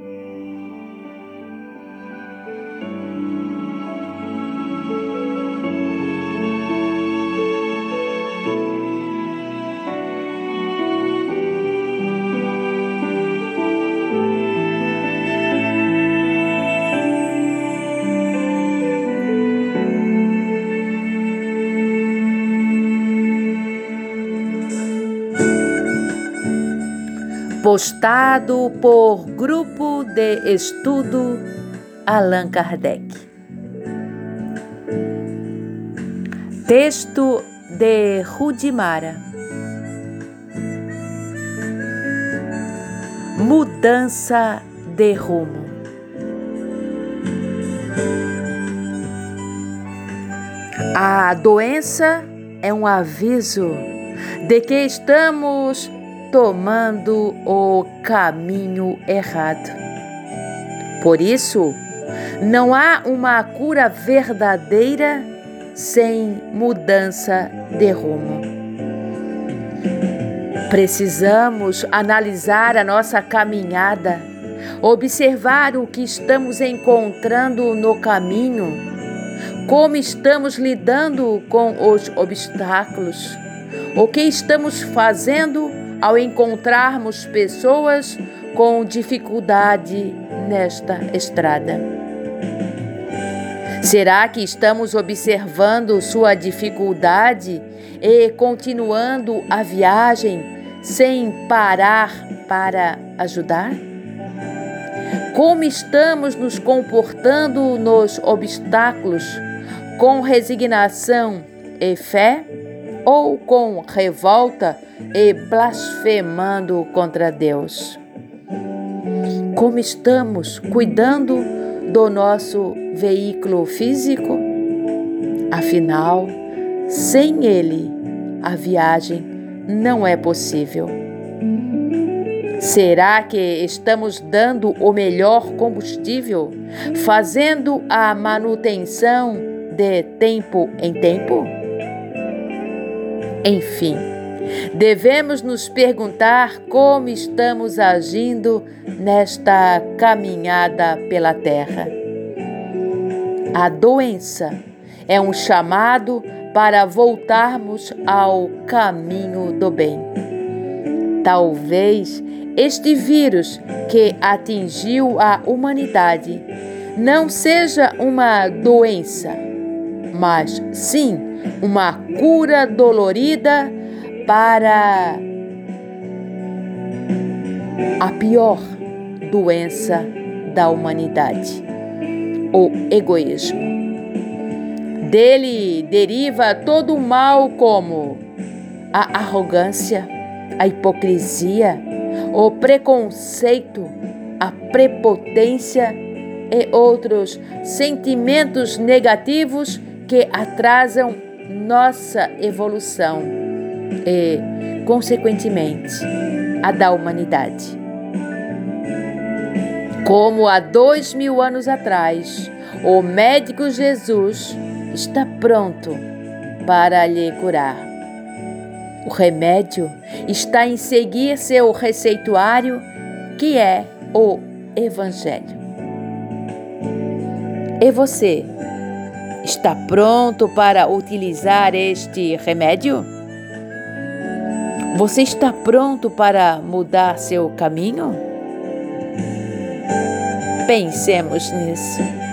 Mm-hmm. Postado por Grupo de Estudo Allan Kardec. Texto de Rudimara. Mudança de rumo. A doença é um aviso de que estamos tomando o caminho errado. Por isso, não há uma cura verdadeira sem mudança de rumo. Precisamos analisar a nossa caminhada, observar o que estamos encontrando no caminho, como estamos lidando com os obstáculos, o que estamos fazendo ao encontrarmos pessoas com dificuldade nesta estrada. Será que estamos observando sua dificuldade e continuando a viagem sem parar para ajudar? Como estamos nos comportando nos obstáculos com resignação e fé ou com revolta e blasfemando contra Deus. Como estamos cuidando do nosso veículo físico? Afinal, sem ele, a viagem não é possível. Será que estamos dando o melhor combustível, fazendo a manutenção de tempo em tempo? Enfim, Devemos nos perguntar como estamos agindo nesta caminhada pela terra. A doença é um chamado para voltarmos ao caminho do bem. Talvez este vírus que atingiu a humanidade não seja uma doença, mas sim uma cura dolorida para a pior doença da humanidade, o egoísmo. Dele deriva todo o mal, como a arrogância, a hipocrisia, o preconceito, a prepotência e outros sentimentos negativos que atrasam nossa evolução e, consequentemente, a da humanidade. Como há dois mil anos atrás, o médico Jesus está pronto para lhe curar. O remédio está em seguir seu receituário, que é o Evangelho. E você está pronto para utilizar este remédio? Você está pronto para mudar seu caminho? Pensemos nisso.